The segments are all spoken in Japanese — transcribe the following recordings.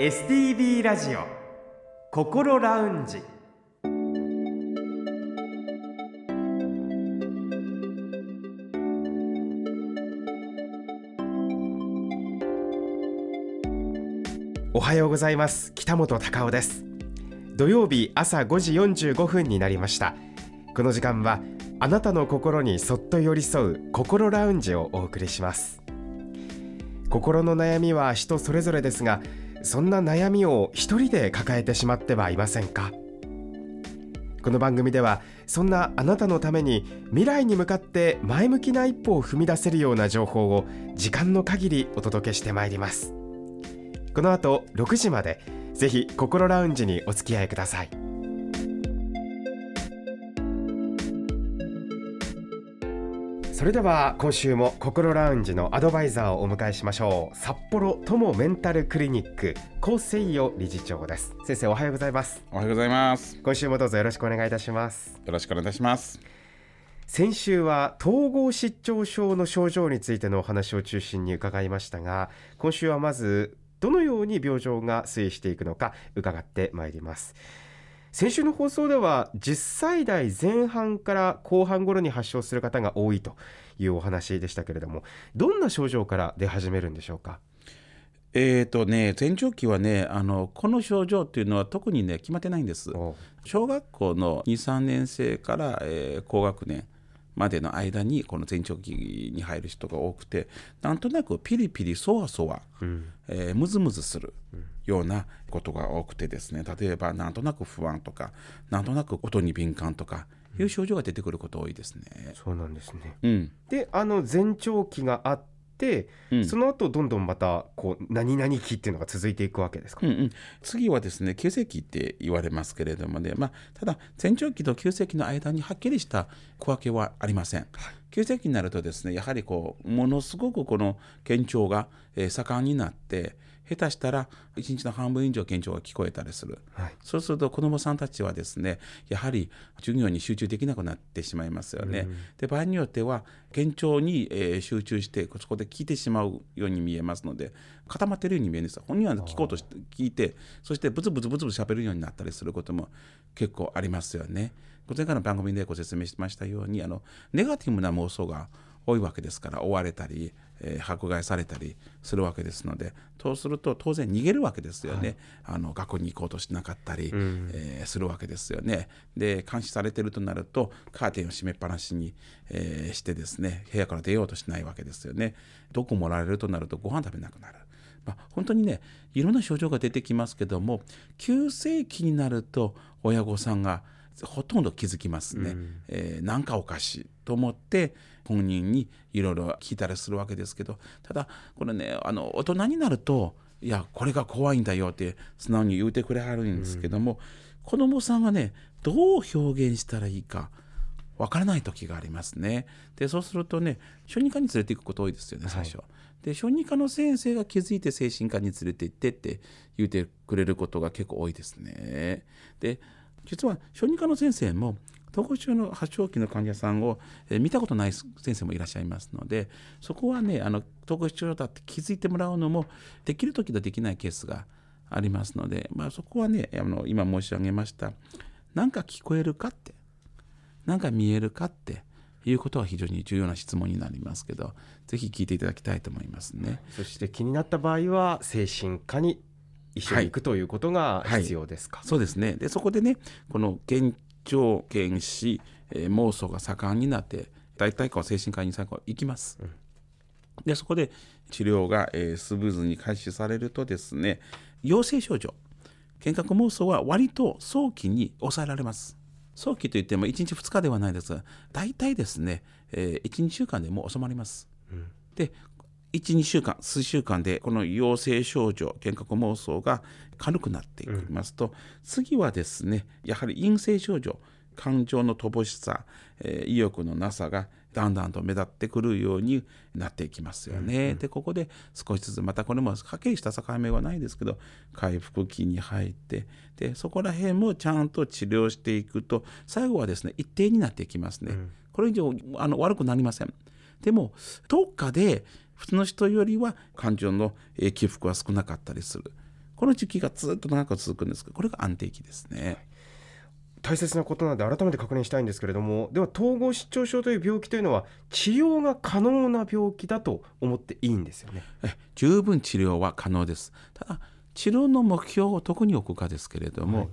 STB ラジオ心ラウンジ。おはようございます。北本隆夫です。土曜日朝5時45分になりました。この時間はあなたの心にそっと寄り添う心ラウンジをお送りします。心の悩みは人それぞれですがそんな悩みを一人で抱えてしまってはいませんか？この番組ではそんなあなたのために未来に向かって前向きな一歩を踏み出せるような情報を時間の限りお届けしてまいります。この後6時までぜひ心ラウンジにお付き合いください。それでは今週も心ラウンジのアドバイザーをお迎えしましょう。札幌友メンタルクリニック高誠代理事長です。先生おはようございます。おはようございます。今週もどうぞよろしくお願いいたします。よろしくお願いいたします。先週は統合失調症の症状についてのお話を中心に伺いましたが今週はまずどのように病状が推移していくのか伺ってまいります先週の放送では10歳代前半から後半頃に発症する方が多いというお話でしたけれどもどんな症状から出始めるんでしょうか？えーとね、前兆期はねあのこの症状っていうのは特にね決まってないんです。小学校の23年生から、えー、高学年までの間にこの前兆期に入る人が多くてなんとなくピリピリそわそわ、うん、えー、ムズムズするようなことが多くてですね例えばなんとなく不安とかなんとなく音に敏感とかいう症状が出てくること多いですね。そうなんですね、うん、であの前兆期があっ、うん、その後どんどんまたこう何々期っていうのが続いていくわけですか、うんうん、次はですね急性期って言われますけれどもね、まあ、ただ前兆期と急性期の間にはっきりした区分けはありません。はい急性期になるとですねやはりこうものすごくこの堅調が、え盛んになって下手したら1日の半分以上現状が聞こえたりする、はい、そうすると子どもさんたちはですねやはり授業に集中できなくなってしまいますよね。うん、で場合によっては現状に、えー、集中してそこで聞いてしまうように見えますので固まってるように見えるんです本人は聞こうとして聞いてそしてブツブツブツブツ喋るようになったりすることも結構ありますよね。前回の番組でご説明しましたようにあのネガティブな妄想が多いわけですから追われたりえー、迫害されたりするわけですのでそうすると当然逃げるわけですよね、はい、あの学校に行こうとしなかったり、うん、えー、するわけですよね。で監視されてるとなるとカーテンを閉めっぱなしに、えー、してですね部屋から出ようとしないわけですよね。どこもられるとなるとご飯食べなくなる。まあ、本当にねいろんな症状が出てきますけども急性期になると親御さんがほとんど気づきますね、うん、えー、なんかおかしいと思って本人にいろいろ聞いたりするわけですけどただこれねあの大人になるといやこれが怖いんだよって素直に言うてくれはるんですけども、うん、子供さんがねどう表現したらいいかわからない時がありますね。でそうするとね小児科に連れていくこと多いですよね最初。はい、で小児科の先生が気づいて精神科に連れて行ってって言うてくれることが結構多いですね。で実は小児科の先生も統合失調の発症期の患者さんを、え見たことない先生もいらっしゃいますのでそこはねあの統合失調症だって気づいてもらうのもできる時とできないケースがありますので、まあ、そこはねあの今申し上げました何か聞こえるかって何か見えるかっていうことは非常に重要な質問になりますけどぜひ聞いていただきたいと思いますね。そして気になった場合は精神科に一緒に行くということが必要ですか、はい。はい、そうですね。でそこでねこの現状検視、えー、妄想が盛んになって大体かは精神科に最後行きます、うん、でそこで治療が、えー、スムーズに開始されるとですね陽性症状幻覚妄想は割と早期に抑えられます早期といっても1日2日ではないです。が大体ですね、えー、12週間でもう収まります、うん、で12週間数週間でこの陽性症状幻覚妄想が軽くなっていきますと、うん、次はですねやはり陰性症状感情の乏しさ、えー、意欲のなさがだんだんと目立ってくるようになっていきますよね。うん、でここで少しずつまたこれもはっきりした境目はないですけど回復期に入ってでそこら辺もちゃんと治療していくと最後はですね一定になっていきますね。うん、これ以上あの悪くなりません。でもどっかで普通の人よりは感情の起伏は少なかったりする。この時期がずっと長く続くんですけどこれが安定期ですね。大切なことなので改めて確認したいんですけれどもでは統合失調症という病気というのは治療が可能な病気だと思っていいんですよね？え十分治療は可能です。ただ治療の目標をどこに置くかですけれども、はい、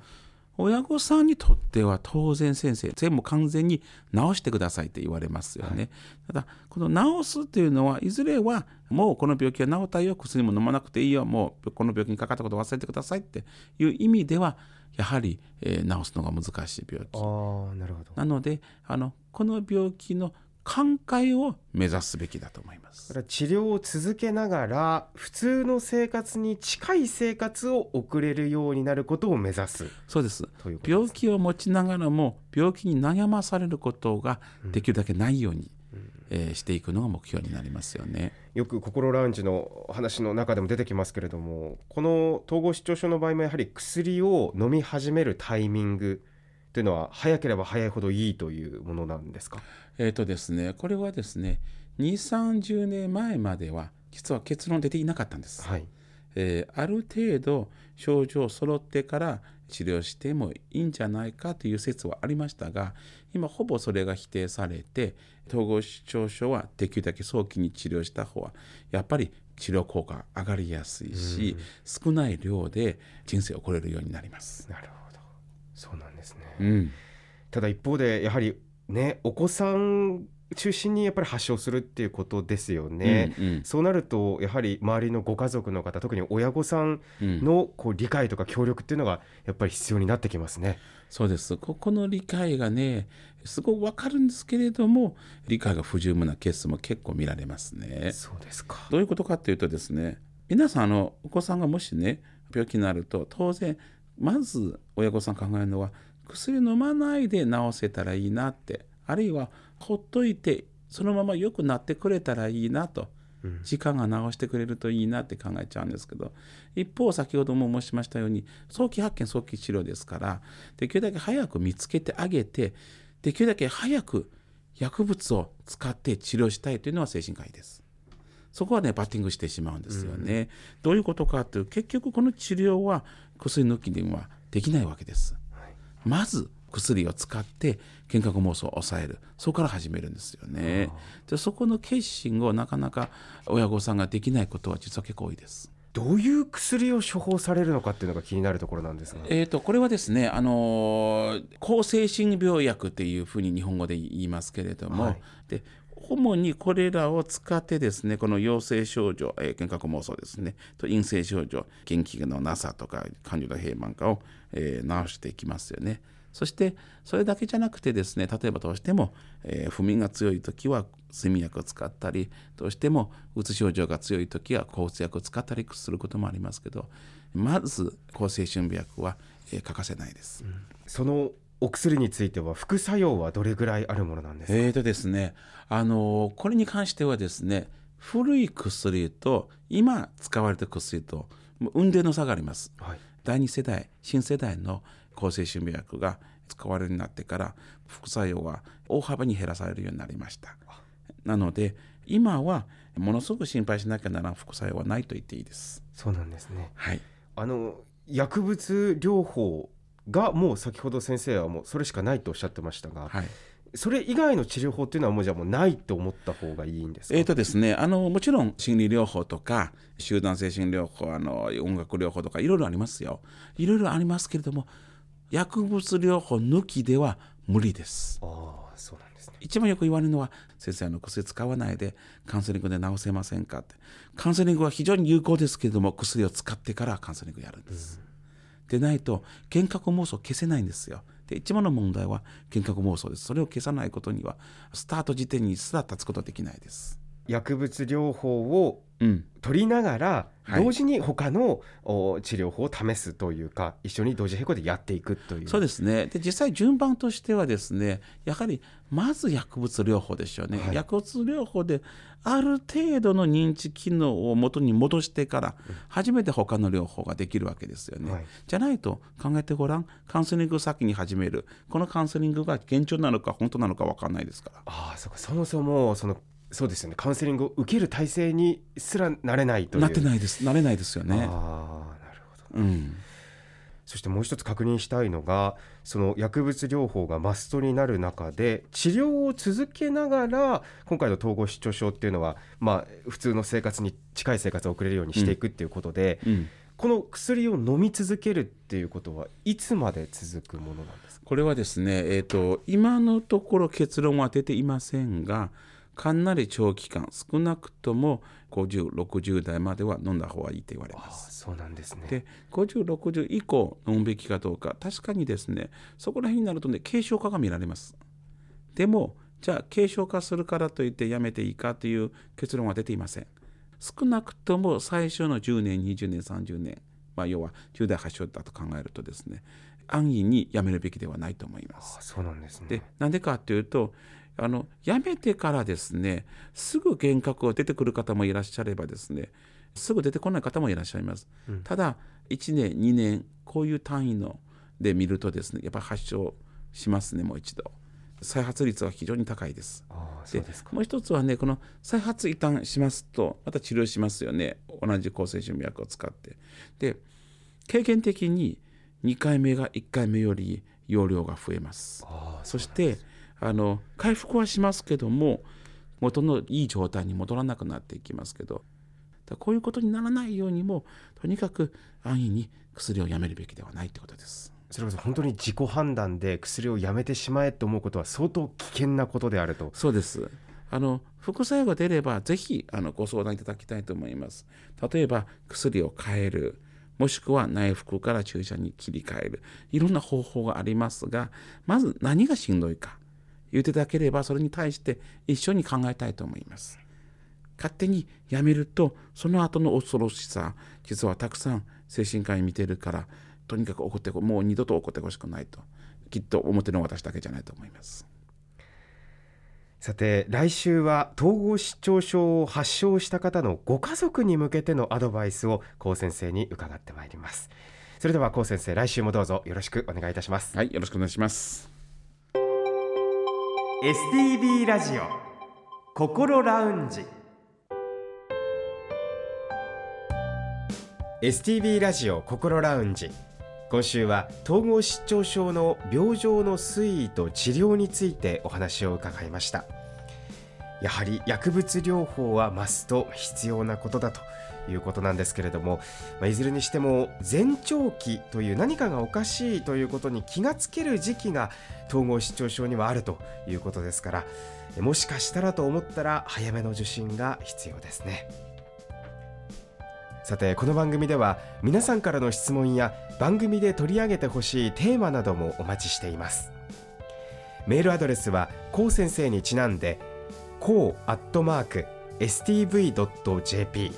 親御さんにとっては当然先生全部完全に治してくださいって言われますよね、はい、ただこの治すっていうのはいずれはもうこの病気は治ったよ薬も飲まなくていいよもうこの病気にかかったこと忘れてくださいっていう意味ではやはり、えー、治すのが難しい病気。あなるほど。なのであのこの病気の寛解を目指すべきだと思います。治療を続けながら普通の生活に近い生活を送れるようになることを目指す。そうです。病気を持ちながらも病気に悩まされることができるだけないように、うん、えー、していくのが目標になりますよね。よく心ラウンジの話の中でも出てきますけれどもこの統合失調症の場合もやはり薬を飲み始めるタイミングというのは早ければ早いほどいいというものなんですか？えとですねこれはですね2 3 0年前までは実は結論出ていなかったんです、はい。えー、ある程度症状揃ってから治療してもいいんじゃないかという説はありましたが今ほぼそれが否定されて統合失調症はできるだけ早期に治療した方はやっぱり治療効果上がりやすいし、少ない量で人生を送れるようになります。なるほど。そうなんですね、うん、ただ一方でやはりねお子さん中心にやっぱり発症するっていうことですよね、うんうん、そうなるとやはり周りのご家族の方特に親御さんのこう理解とか協力っていうのがやっぱり必要になってきますね。そうです。ここの理解がねすごくわかるんですけれども理解が不十分なケースも結構見られますね。そうですか。どういうことかっていうとですね皆さんあのお子さんがもしね病気になると当然まず親御さん考えるのは薬飲まないで治せたらいいなってあるいはほっといてそのまま良くなってくれたらいいなと、時間が治してくれるといいなって考えちゃうんですけど。一方先ほども申しましたように早期発見早期治療ですから。できるだけ早く見つけてあげて。できるだけ早く薬物を使って治療したいというのは精神科医です。そこはねバッティングしてしまうんですよね。うん、どういうことかという結局この治療は薬抜きではできないわけです。はい、まず薬を使って幻覚妄想を抑える。そこから始めるんですよね。でそこの決心をなかなか親御さんができないことは実は結構多いです。どういう薬を処方されるのかっていうのが気になるところなんですが、えーと、これはですね、あの抗精神病薬っていうふうに日本語で言いますけれども、はい、で主にこれらを使ってですねこの陽性症状、えー、幻覚妄想ですねと陰性症状元気のなさとか感情の平満化を、えー、治していきますよね。そしてそれだけじゃなくてですね例えばどうしても、えー、不眠が強い時は睡眠薬を使ったりどうしてもうつ症状が強い時は抗うつ薬を使ったりすることもありますけどまず抗精神病薬は、えー、欠かせないです、うん、そのお薬については副作用はどれぐらいあるものなんですか？えーとですねあのこれに関してはですね古い薬と今使われた薬と運転の差があります、はい、第2世代新世代の抗精神病薬が使われるようになってから副作用は大幅に減らされるようになりました。なので今はものすごく心配しなきゃならん副作用はないと言っていいです。そうなんですね。はい。あの薬物療法がもう先ほど先生はもうそれしかないとおっしゃってましたが、はい、それ以外の治療法っていうのはもうじゃあもうないと思った方がいいんですえーとですね、あのもちろん心理療法とか集団精神療法あの音楽療法とかいろいろありますよ。いろいろありますけれども薬物療法抜きでは無理です。あそうなんですね、一番よく言われるのは先生の薬使わないでカウンセリングで治せませんかってカウンセリングは非常に有効ですけれども薬を使ってからカウンセリングやるんです。うん、でないと幻覚妄想消せないんですよ。で一番の問題は幻覚妄想です。それを消さないことにはスタート時点にすら立つことはできないです。薬物療法を取りながら、同時に他の治療法を試すというか一緒に同時並行でやっていくという。そうですね。で実際順番としてはですねやはりまず薬物療法でしょうね、はい、薬物療法である程度の認知機能を元に戻してから初めて他の療法ができるわけですよね、はい、じゃないと考えてごらん。カウンセリング先に始める。このカウンセリングが現状なのか本当なのか分かんないですから。ああそそもそもそのそうですよね。カウンセリングを受ける体制にすらなれないという。なってないです。なれないですよね。うん。そしてもう一つ確認したいのがその薬物療法がマストになる中で治療を続けながら今回の統合失調症っていうのは、まあ、普通の生活に近い生活を送れるようにしていくっていうことで、うん。この薬を飲み続けるっていうことはいつまで続くものなんですか？これはですね、えーと、今のところ結論は出ていませんがかなり長期間少なくとも5060代までは飲んだ方がいいと言われます。そうなんですね。で5060以降飲むべきかどうか確かにですねそこら辺になるとね軽症化が見られます。でもじゃあ軽症化するからといってやめていいかという結論は出ていません。少なくとも最初の10年20年30年、まあ、要は10代発症だと考えるとですね安易にやめるべきではないと思います。そうなんですね。でなんでかというとあのやめてからですねすぐ幻覚が出てくる方もいらっしゃればですねすぐ出てこない方もいらっしゃいます。うんただ1年2年こういう単位ので見るとですねやっぱり発症しますねもう一度。再発率は非常に高いです。ですかもう一つはねこの再発一旦しますとまた治療しますよね同じ抗生準備薬を使ってで経験的に2回目が1回目より容量が増えますそしてあの回復はしますけども元のいい状態に戻らなくなっていきますけどこういうことにならないようにもとにかく安易に薬をやめるべきではないってことですそれこそ本当に自己判断で薬をやめてしまえと思うことは相当危険なことであるとそうです。あの副作用が出ればぜひあのご相談いただきたいと思います。例えば薬を変える、もしくは内服から注射に切り替える、いろんな方法がありますが、まず何がしんどいか言っていただければそれに対して一緒に考えたいと思います。勝手にやめるとその後の恐ろしさ実はたくさん精神科医見てるからとにかく怒ってこもう二度と怒ってほしくないときっと思ってるのは私だけじゃないと思います。さて来週は統合失調症を発症した方のご家族に向けてのアドバイスを高先生に伺ってまいりますそれでは高先生来週もどうぞよろしくお願いいたしますはい、よろしくお願いします。STB ラジオ心ラウンジ。STB ラジオ心ラウンジ。今週は統合失調症の病状の推移と治療についてお話を伺いました。やはり薬物療法はマスト必要なことだということなんですけれども、まあ、いずれにしても前兆期という何かがおかしいということに気がつける時期が統合失調症にはあるということですからもしかしたらと思ったら早めの受診が必要ですね。さてこの番組では皆さんからの質問や番組で取り上げてほしいテーマなどもお待ちしています。メールアドレスはこう先生にちなんでこうアットマーク stv.jp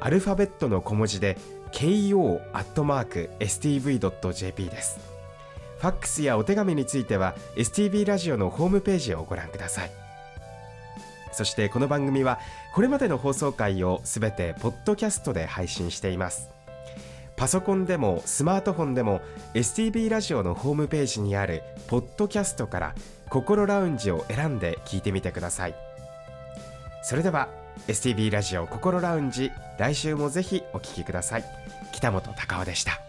アルファベットの小文字で ko アットマーク stv.jp です。ファックスやお手紙については STV ラジオのホームページをご覧ください。そしてこの番組はこれまでの放送回をすべてポッドキャストで配信しています。パソコンでもスマートフォンでも STB ラジオのホームページにあるポッドキャストから心ラウンジを選んで聞いてみてください。それでは STB ラジオ心ラウンジ来週もぜひお聞きください。北本隆夫でした。